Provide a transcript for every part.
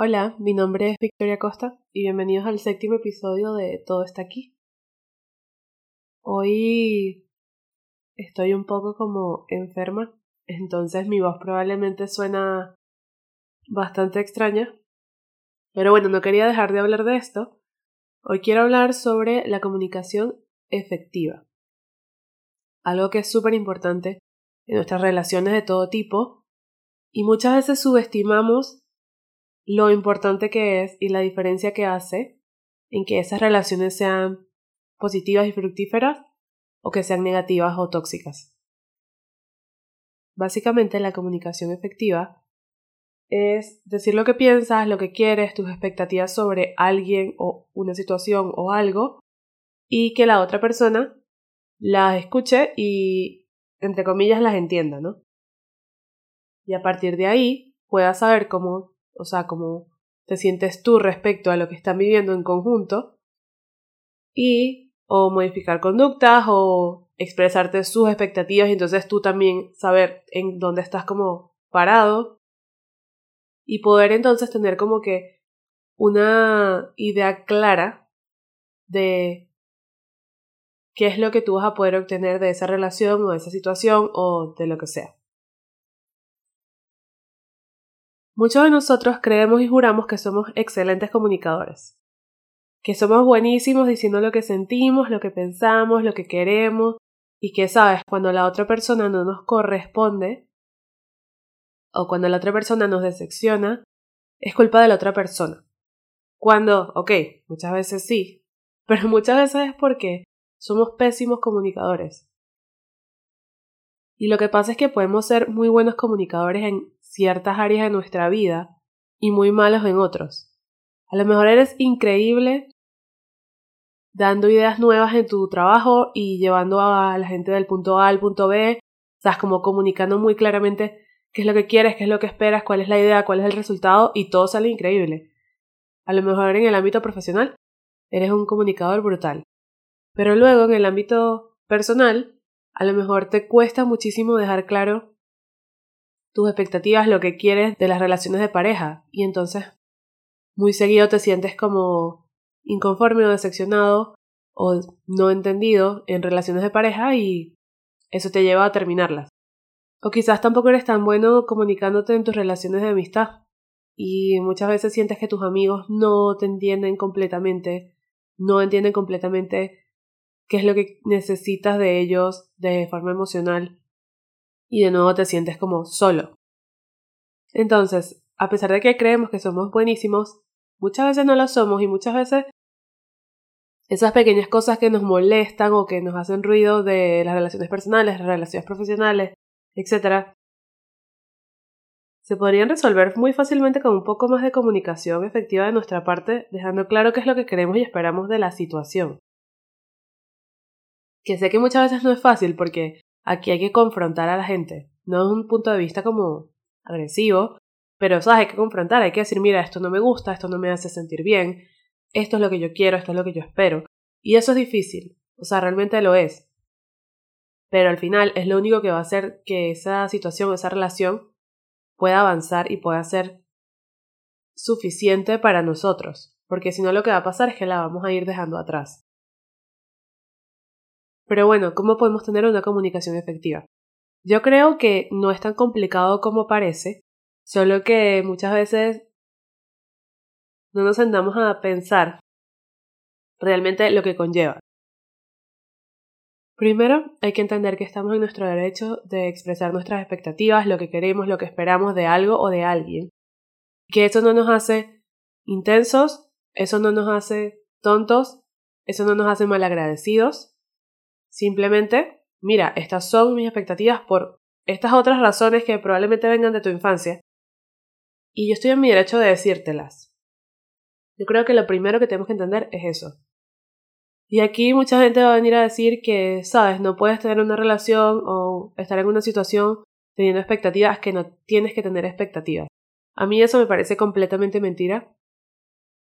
Hola, mi nombre es Victoria Costa y bienvenidos al séptimo episodio de Todo está aquí. Hoy estoy un poco como enferma, entonces mi voz probablemente suena bastante extraña. Pero bueno, no quería dejar de hablar de esto. Hoy quiero hablar sobre la comunicación efectiva. Algo que es súper importante en nuestras relaciones de todo tipo y muchas veces subestimamos lo importante que es y la diferencia que hace en que esas relaciones sean positivas y fructíferas o que sean negativas o tóxicas. Básicamente la comunicación efectiva es decir lo que piensas, lo que quieres, tus expectativas sobre alguien o una situación o algo y que la otra persona las escuche y entre comillas las entienda, ¿no? Y a partir de ahí pueda saber cómo, o sea, cómo te sientes tú respecto a lo que están viviendo en conjunto y o modificar conductas o expresarte sus expectativas y entonces tú también saber en dónde estás como parado y poder entonces tener como que una idea clara de qué es lo que tú vas a poder obtener de esa relación o de esa situación o de lo que sea. Muchos de nosotros creemos y juramos que somos excelentes comunicadores, que somos buenísimos diciendo lo que sentimos, lo que pensamos, lo que queremos, y que sabes, cuando la otra persona no nos corresponde, o cuando la otra persona nos decepciona, es culpa de la otra persona. Cuando, ok, muchas veces sí, pero muchas veces es porque somos pésimos comunicadores. Y lo que pasa es que podemos ser muy buenos comunicadores en ciertas áreas de nuestra vida y muy malos en otros. A lo mejor eres increíble dando ideas nuevas en tu trabajo y llevando a la gente del punto A al punto B, estás como comunicando muy claramente qué es lo que quieres, qué es lo que esperas, cuál es la idea, cuál es el resultado y todo sale increíble. A lo mejor en el ámbito profesional eres un comunicador brutal. Pero luego en el ámbito personal, a lo mejor te cuesta muchísimo dejar claro tus expectativas, lo que quieres de las relaciones de pareja. Y entonces muy seguido te sientes como inconforme o decepcionado o no entendido en relaciones de pareja y eso te lleva a terminarlas. O quizás tampoco eres tan bueno comunicándote en tus relaciones de amistad y muchas veces sientes que tus amigos no te entienden completamente, no entienden completamente qué es lo que necesitas de ellos de forma emocional y de nuevo te sientes como solo. Entonces, a pesar de que creemos que somos buenísimos, muchas veces no lo somos y muchas veces esas pequeñas cosas que nos molestan o que nos hacen ruido de las relaciones personales, las relaciones profesionales, etc., se podrían resolver muy fácilmente con un poco más de comunicación efectiva de nuestra parte, dejando claro qué es lo que queremos y esperamos de la situación. Que sé que muchas veces no es fácil porque aquí hay que confrontar a la gente, no es un punto de vista como agresivo, pero sabes, hay que confrontar, hay que decir, mira, esto no me gusta, esto no me hace sentir bien, esto es lo que yo quiero, esto es lo que yo espero. Y eso es difícil, o sea, realmente lo es. Pero al final es lo único que va a hacer que esa situación, esa relación pueda avanzar y pueda ser suficiente para nosotros, porque si no lo que va a pasar es que la vamos a ir dejando atrás. Pero bueno, ¿cómo podemos tener una comunicación efectiva? Yo creo que no es tan complicado como parece, solo que muchas veces no nos sentamos a pensar realmente lo que conlleva. Primero, hay que entender que estamos en nuestro derecho de expresar nuestras expectativas, lo que queremos, lo que esperamos de algo o de alguien. Que eso no nos hace intensos, eso no nos hace tontos, eso no nos hace malagradecidos, Simplemente, mira, estas son mis expectativas por estas otras razones que probablemente vengan de tu infancia. Y yo estoy en mi derecho de decírtelas. Yo creo que lo primero que tenemos que entender es eso. Y aquí mucha gente va a venir a decir que, sabes, no puedes tener una relación o estar en una situación teniendo expectativas que no tienes que tener expectativas. A mí eso me parece completamente mentira.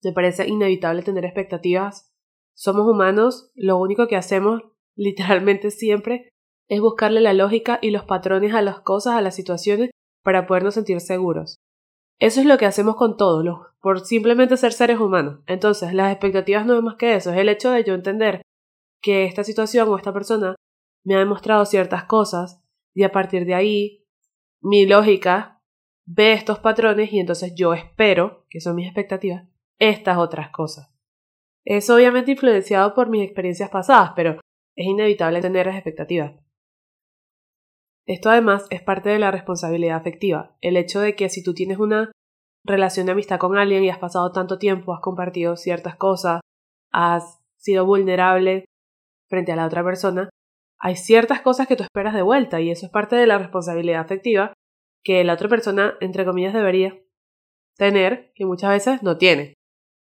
Me parece inevitable tener expectativas. Somos humanos, lo único que hacemos literalmente siempre, es buscarle la lógica y los patrones a las cosas, a las situaciones, para podernos sentir seguros. Eso es lo que hacemos con todos, por simplemente ser seres humanos. Entonces, las expectativas no es más que eso, es el hecho de yo entender que esta situación o esta persona me ha demostrado ciertas cosas y a partir de ahí mi lógica ve estos patrones y entonces yo espero, que son mis expectativas, estas otras cosas. Es obviamente influenciado por mis experiencias pasadas, pero es inevitable tener las expectativas. Esto además es parte de la responsabilidad afectiva, el hecho de que si tú tienes una relación de amistad con alguien y has pasado tanto tiempo, has compartido ciertas cosas, has sido vulnerable frente a la otra persona, hay ciertas cosas que tú esperas de vuelta y eso es parte de la responsabilidad afectiva que la otra persona, entre comillas, debería tener, que muchas veces no tiene.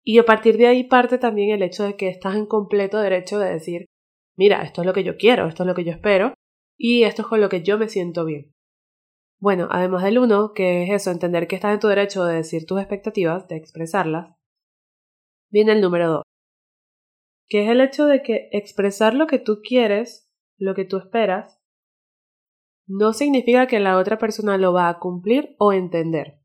Y a partir de ahí parte también el hecho de que estás en completo derecho de decir, mira, esto es lo que yo quiero, esto es lo que yo espero, y esto es con lo que yo me siento bien. Bueno, además del uno, que es eso, entender que estás en tu derecho de decir tus expectativas, de expresarlas, viene el número dos, que es el hecho de que expresar lo que tú quieres, lo que tú esperas, no significa que la otra persona lo va a cumplir o entender.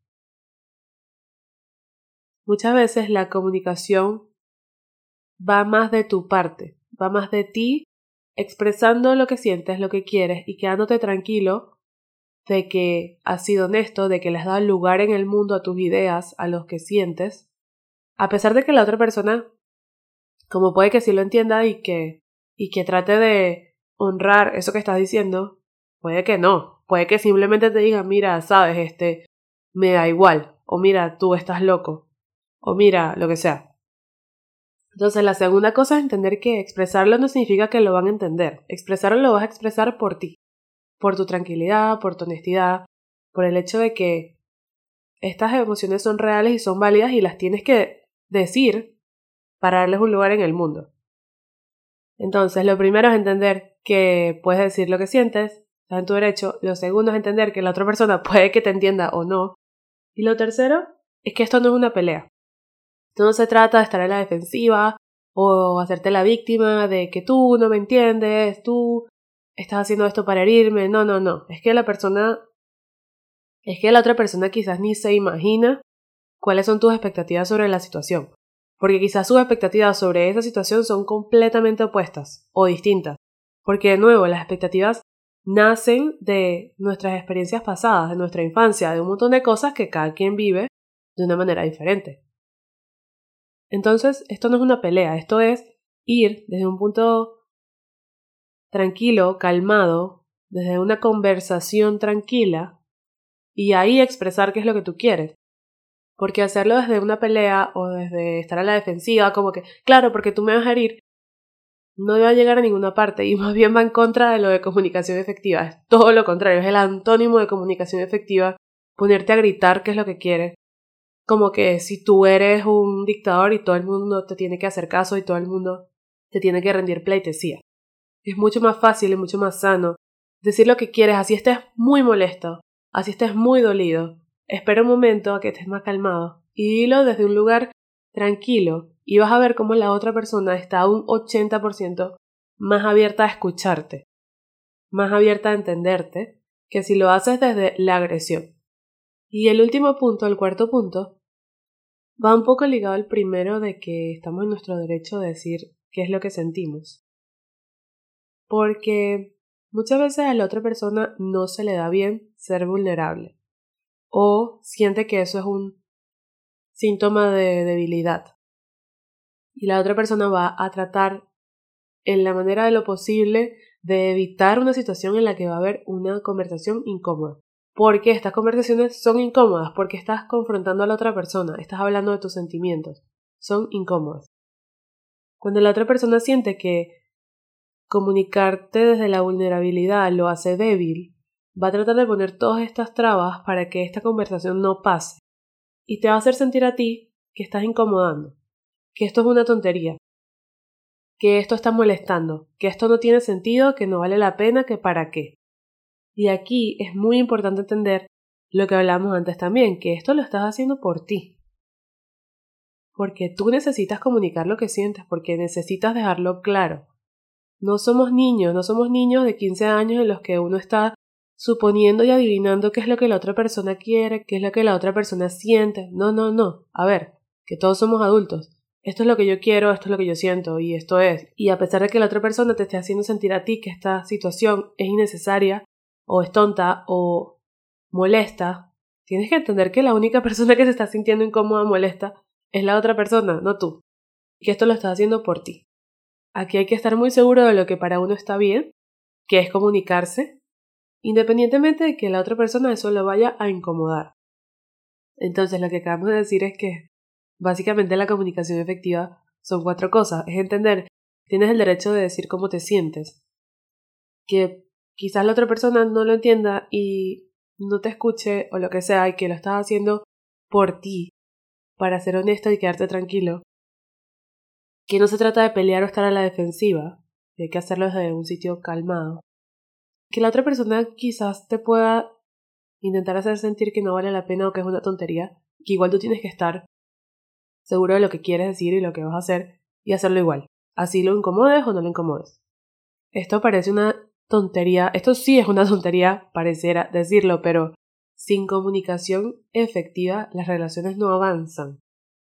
Muchas veces la comunicación va más de tu parte, va más de ti expresando lo que sientes, lo que quieres y quedándote tranquilo de que has sido honesto, de que le has dado lugar en el mundo a tus ideas, a los que sientes, a pesar de que la otra persona, como puede que sí lo entienda y que, y que trate de honrar eso que estás diciendo, puede que no, puede que simplemente te diga, mira, sabes, este, me da igual, o mira, tú estás loco, o mira, lo que sea. Entonces, la segunda cosa es entender que expresarlo no significa que lo van a entender. Expresarlo lo vas a expresar por ti, por tu tranquilidad, por tu honestidad, por el hecho de que estas emociones son reales y son válidas y las tienes que decir para darles un lugar en el mundo. Entonces, lo primero es entender que puedes decir lo que sientes, está en tu derecho. Lo segundo es entender que la otra persona puede que te entienda o no. Y lo tercero es que esto no es una pelea. No se trata de estar en la defensiva o hacerte la víctima de que tú no me entiendes, tú estás haciendo esto para herirme. No, no, no. Es que la persona. Es que la otra persona quizás ni se imagina cuáles son tus expectativas sobre la situación. Porque quizás sus expectativas sobre esa situación son completamente opuestas o distintas. Porque de nuevo, las expectativas nacen de nuestras experiencias pasadas, de nuestra infancia, de un montón de cosas que cada quien vive de una manera diferente. Entonces, esto no es una pelea, esto es ir desde un punto tranquilo, calmado, desde una conversación tranquila y ahí expresar qué es lo que tú quieres. Porque hacerlo desde una pelea o desde estar a la defensiva, como que, claro, porque tú me vas a herir, no va a llegar a ninguna parte y más bien va en contra de lo de comunicación efectiva. Es todo lo contrario, es el antónimo de comunicación efectiva, ponerte a gritar qué es lo que quieres, como que si tú eres un dictador y todo el mundo te tiene que hacer caso y todo el mundo te tiene que rendir pleitesía. Es mucho más fácil y mucho más sano decir lo que quieres, así estés muy molesto, así estés muy dolido. Espera un momento a que estés más calmado y dilo desde un lugar tranquilo y vas a ver cómo la otra persona está un 80% más abierta a escucharte, más abierta a entenderte, que si lo haces desde la agresión. Y el último punto, el cuarto punto, va un poco ligado al primero de que estamos en nuestro derecho de decir qué es lo que sentimos. Porque muchas veces a la otra persona no se le da bien ser vulnerable o siente que eso es un síntoma de debilidad. Y la otra persona va a tratar en la manera de lo posible de evitar una situación en la que va a haber una conversación incómoda porque estas conversaciones son incómodas, porque estás confrontando a la otra persona, estás hablando de tus sentimientos, son incómodas. Cuando la otra persona siente que comunicarte desde la vulnerabilidad lo hace débil, va a tratar de poner todas estas trabas para que esta conversación no pase y te va a hacer sentir a ti que estás incomodando, que esto es una tontería, que esto está molestando, que esto no tiene sentido, que no vale la pena, que para qué. Y aquí es muy importante entender lo que hablamos antes también, que esto lo estás haciendo por ti. Porque tú necesitas comunicar lo que sientes, porque necesitas dejarlo claro. No somos niños, no somos niños de 15 años en los que uno está suponiendo y adivinando qué es lo que la otra persona quiere, qué es lo que la otra persona siente. No, no, no. A ver, que todos somos adultos. Esto es lo que yo quiero, esto es lo que yo siento y esto es. Y a pesar de que la otra persona te esté haciendo sentir a ti que esta situación es innecesaria o es tonta o molesta, tienes que entender que la única persona que se está sintiendo incómoda, molesta, es la otra persona, no tú. Y que esto lo estás haciendo por ti. Aquí hay que estar muy seguro de lo que para uno está bien, que es comunicarse, independientemente de que la otra persona eso lo vaya a incomodar. Entonces lo que acabamos de decir es que básicamente la comunicación efectiva son cuatro cosas. Es entender, tienes el derecho de decir cómo te sientes. Que quizás la otra persona no lo entienda y no te escuche o lo que sea y que lo estás haciendo por ti, para ser honesto y quedarte tranquilo. Que no se trata de pelear o estar a la defensiva, hay que hacerlo desde un sitio calmado. Que la otra persona quizás te pueda intentar hacer sentir que no vale la pena o que es una tontería, que igual tú tienes que estar seguro de lo que quieres decir y lo que vas a hacer y hacerlo igual, así lo incomodes o no lo incomodes. Esto parece una tontería, esto sí es una tontería, pareciera decirlo, pero sin comunicación efectiva las relaciones no avanzan.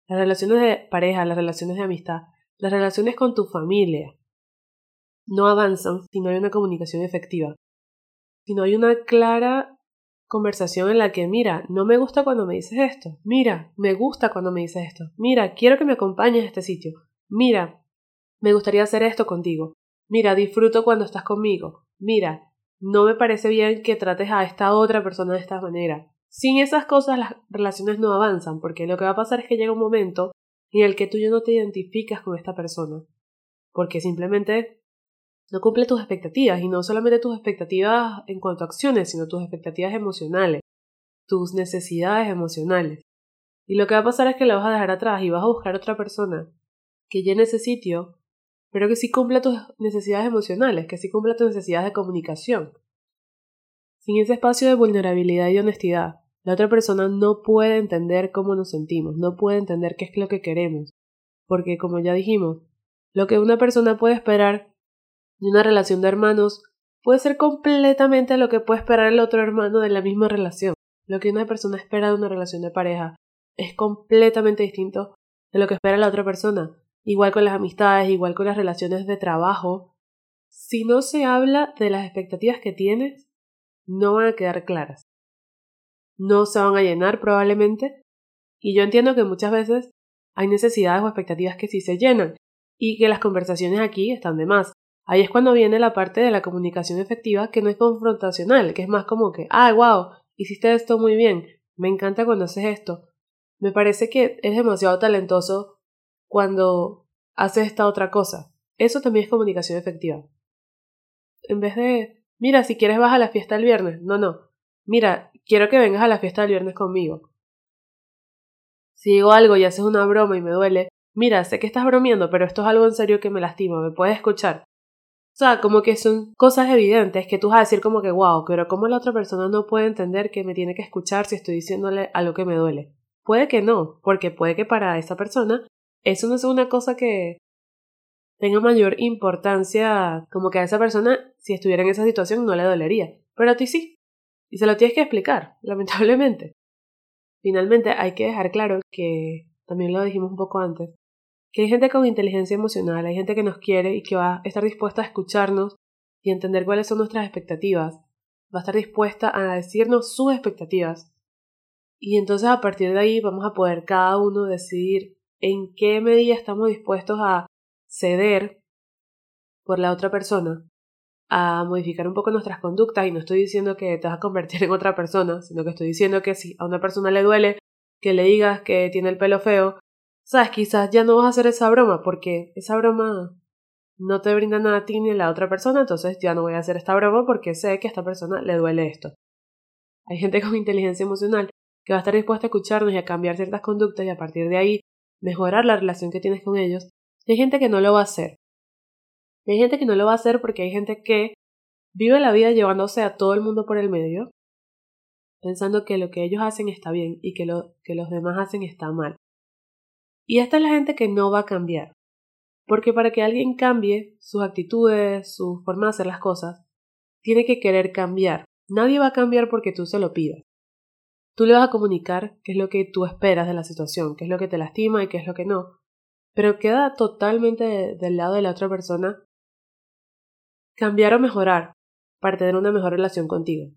Las relaciones de pareja, las relaciones de amistad, las relaciones con tu familia no avanzan si no hay una comunicación efectiva. Si no hay una clara conversación en la que, mira, no me gusta cuando me dices esto, mira, me gusta cuando me dices esto, mira, quiero que me acompañes a este sitio, mira, me gustaría hacer esto contigo, mira, disfruto cuando estás conmigo, mira, no me parece bien que trates a esta otra persona de esta manera. Sin esas cosas las relaciones no avanzan, porque lo que va a pasar es que llega un momento en el que tú ya no te identificas con esta persona, porque simplemente no cumple tus expectativas, y no solamente tus expectativas en cuanto a acciones, sino tus expectativas emocionales, tus necesidades emocionales. Y lo que va a pasar es que la vas a dejar atrás y vas a buscar otra persona que llene ese sitio, pero que sí cumpla tus necesidades emocionales, que sí cumpla tus necesidades de comunicación. Sin ese espacio de vulnerabilidad y honestidad, la otra persona no puede entender cómo nos sentimos, no puede entender qué es lo que queremos, porque como ya dijimos, lo que una persona puede esperar de una relación de hermanos puede ser completamente lo que puede esperar el otro hermano de la misma relación. Lo que una persona espera de una relación de pareja es completamente distinto de lo que espera la otra persona. Igual con las amistades, igual con las relaciones de trabajo. Si no se habla de las expectativas que tienes, no van a quedar claras. No se van a llenar probablemente. Y yo entiendo que muchas veces hay necesidades o expectativas que sí se llenan y que las conversaciones aquí están de más. Ahí es cuando viene la parte de la comunicación efectiva que no es confrontacional, que es más como que, ah, wow, hiciste esto muy bien, me encanta cuando haces esto. Me parece que eres demasiado talentoso cuando haces esta otra cosa. Eso también es comunicación efectiva. En vez de, mira, si quieres vas a la fiesta el viernes. No, no. Mira, quiero que vengas a la fiesta del viernes conmigo. Si digo algo y haces una broma y me duele, mira, sé que estás bromeando, pero esto es algo en serio que me lastima, me puedes escuchar. O sea, como que son cosas evidentes que tú vas a decir como que wow, pero ¿cómo la otra persona no puede entender que me tiene que escuchar si estoy diciéndole algo que me duele? Puede que no, porque puede que para esa persona eso no es una cosa que tenga mayor importancia, como que a esa persona, si estuviera en esa situación, no le dolería, pero a ti sí. Y se lo tienes que explicar, lamentablemente. Finalmente, hay que dejar claro que, también lo dijimos un poco antes, que hay gente con inteligencia emocional, hay gente que nos quiere y que va a estar dispuesta a escucharnos y entender cuáles son nuestras expectativas, va a estar dispuesta a decirnos sus expectativas. Y entonces a partir de ahí vamos a poder cada uno decidir en qué medida estamos dispuestos a ceder por la otra persona, a modificar un poco nuestras conductas y no estoy diciendo que te vas a convertir en otra persona, sino que estoy diciendo que si a una persona le duele que le digas que tiene el pelo feo, sabes, quizás ya no vas a hacer esa broma porque esa broma no te brinda nada a ti ni a la otra persona, entonces ya no voy a hacer esta broma porque sé que a esta persona le duele esto. Hay gente con inteligencia emocional que va a estar dispuesta a escucharnos y a cambiar ciertas conductas y a partir de ahí mejorar la relación que tienes con ellos. Hay gente que no lo va a hacer. Hay gente que no lo va a hacer porque hay gente que vive la vida llevándose a todo el mundo por el medio, pensando que lo que ellos hacen está bien y que lo que los demás hacen está mal. Y esta es la gente que no va a cambiar. Porque para que alguien cambie sus actitudes, su forma de hacer las cosas, tiene que querer cambiar. Nadie va a cambiar porque tú se lo pidas. Tú le vas a comunicar qué es lo que tú esperas de la situación, qué es lo que te lastima y qué es lo que no. Pero queda totalmente del lado de la otra persona cambiar o mejorar para tener una mejor relación contigo.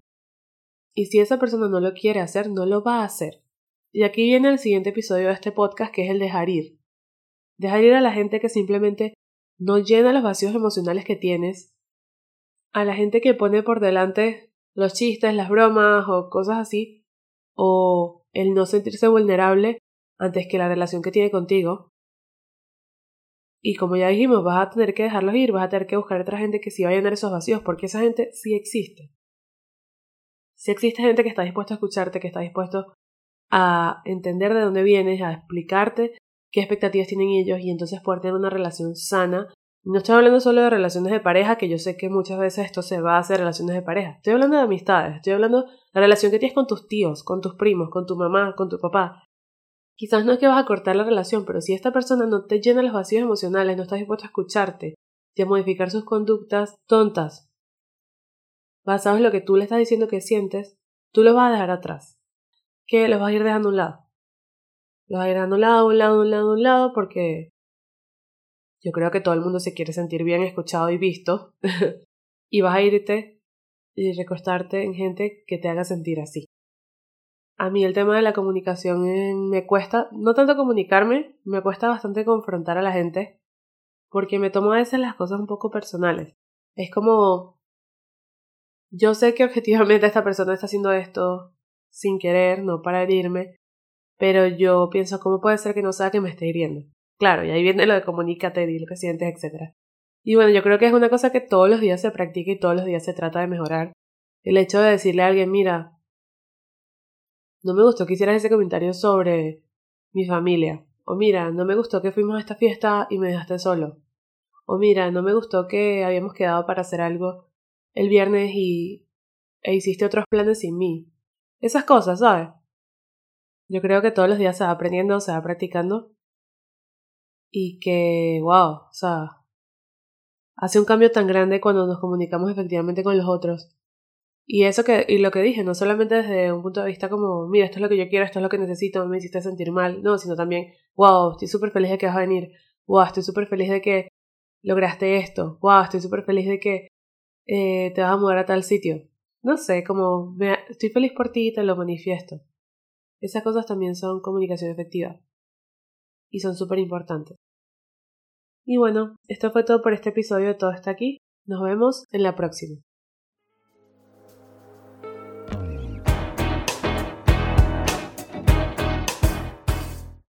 Y si esa persona no lo quiere hacer, no lo va a hacer. Y aquí viene el siguiente episodio de este podcast, que es el dejar ir. Dejar ir a la gente que simplemente no llena los vacíos emocionales que tienes, a la gente que pone por delante los chistes, las bromas o cosas así, o el no sentirse vulnerable antes que la relación que tiene contigo. Y como ya dijimos, vas a tener que dejarlos ir, vas a tener que buscar otra gente que sí va a llenar esos vacíos, porque esa gente sí existe. Sí existe gente que está dispuesta a escucharte, que está dispuesto a entender de dónde vienes, a explicarte qué expectativas tienen ellos y entonces poder tener una relación sana. No estoy hablando solo de relaciones de pareja, que yo sé que muchas veces esto se va a hacer relaciones de pareja. Estoy hablando de amistades, estoy hablando de la relación que tienes con tus tíos, con tus primos, con tu mamá, con tu papá. Quizás no es que vas a cortar la relación, pero si esta persona no te llena los vacíos emocionales, no estás dispuesto a escucharte y a modificar sus conductas tontas, basados en lo que tú le estás diciendo que sientes, tú los vas a dejar atrás. Que los vas a ir dejando a un lado. Los vas a ir dejando a un lado, un lado, un lado, un lado, porque yo creo que todo el mundo se quiere sentir bien escuchado y visto. y vas a irte y recostarte en gente que te haga sentir así. A mí el tema de la comunicación me cuesta, no tanto comunicarme, me cuesta bastante confrontar a la gente, porque me tomo a veces las cosas un poco personales. Es como yo sé que objetivamente esta persona está haciendo esto sin querer, no para herirme, pero yo pienso, ¿cómo puede ser que no sabe que me esté hiriendo? Claro, y ahí viene lo de comunícate, di lo que sientes, etc. Y bueno, yo creo que es una cosa que todos los días se practica y todos los días se trata de mejorar. El hecho de decirle a alguien, mira, no me gustó que hicieras ese comentario sobre mi familia. O mira, no me gustó que fuimos a esta fiesta y me dejaste solo. O mira, no me gustó que habíamos quedado para hacer algo el viernes y e hiciste otros planes sin mí. Esas cosas, ¿sabes? Yo creo que todos los días se va aprendiendo, se va practicando. Y que, wow, o sea, hace un cambio tan grande cuando nos comunicamos efectivamente con los otros. Y eso que, y lo que dije, no solamente desde un punto de vista como, mira, esto es lo que yo quiero, esto es lo que necesito, me hiciste sentir mal, no, sino también, wow, estoy súper feliz de que vas a venir, wow, estoy súper feliz de que lograste esto, wow, estoy súper feliz de que eh, te vas a mudar a tal sitio. No sé, como estoy feliz por ti y te lo manifiesto. Esas cosas también son comunicación efectiva. Y son súper importantes. Y bueno, esto fue todo por este episodio de Todo está aquí. Nos vemos en la próxima.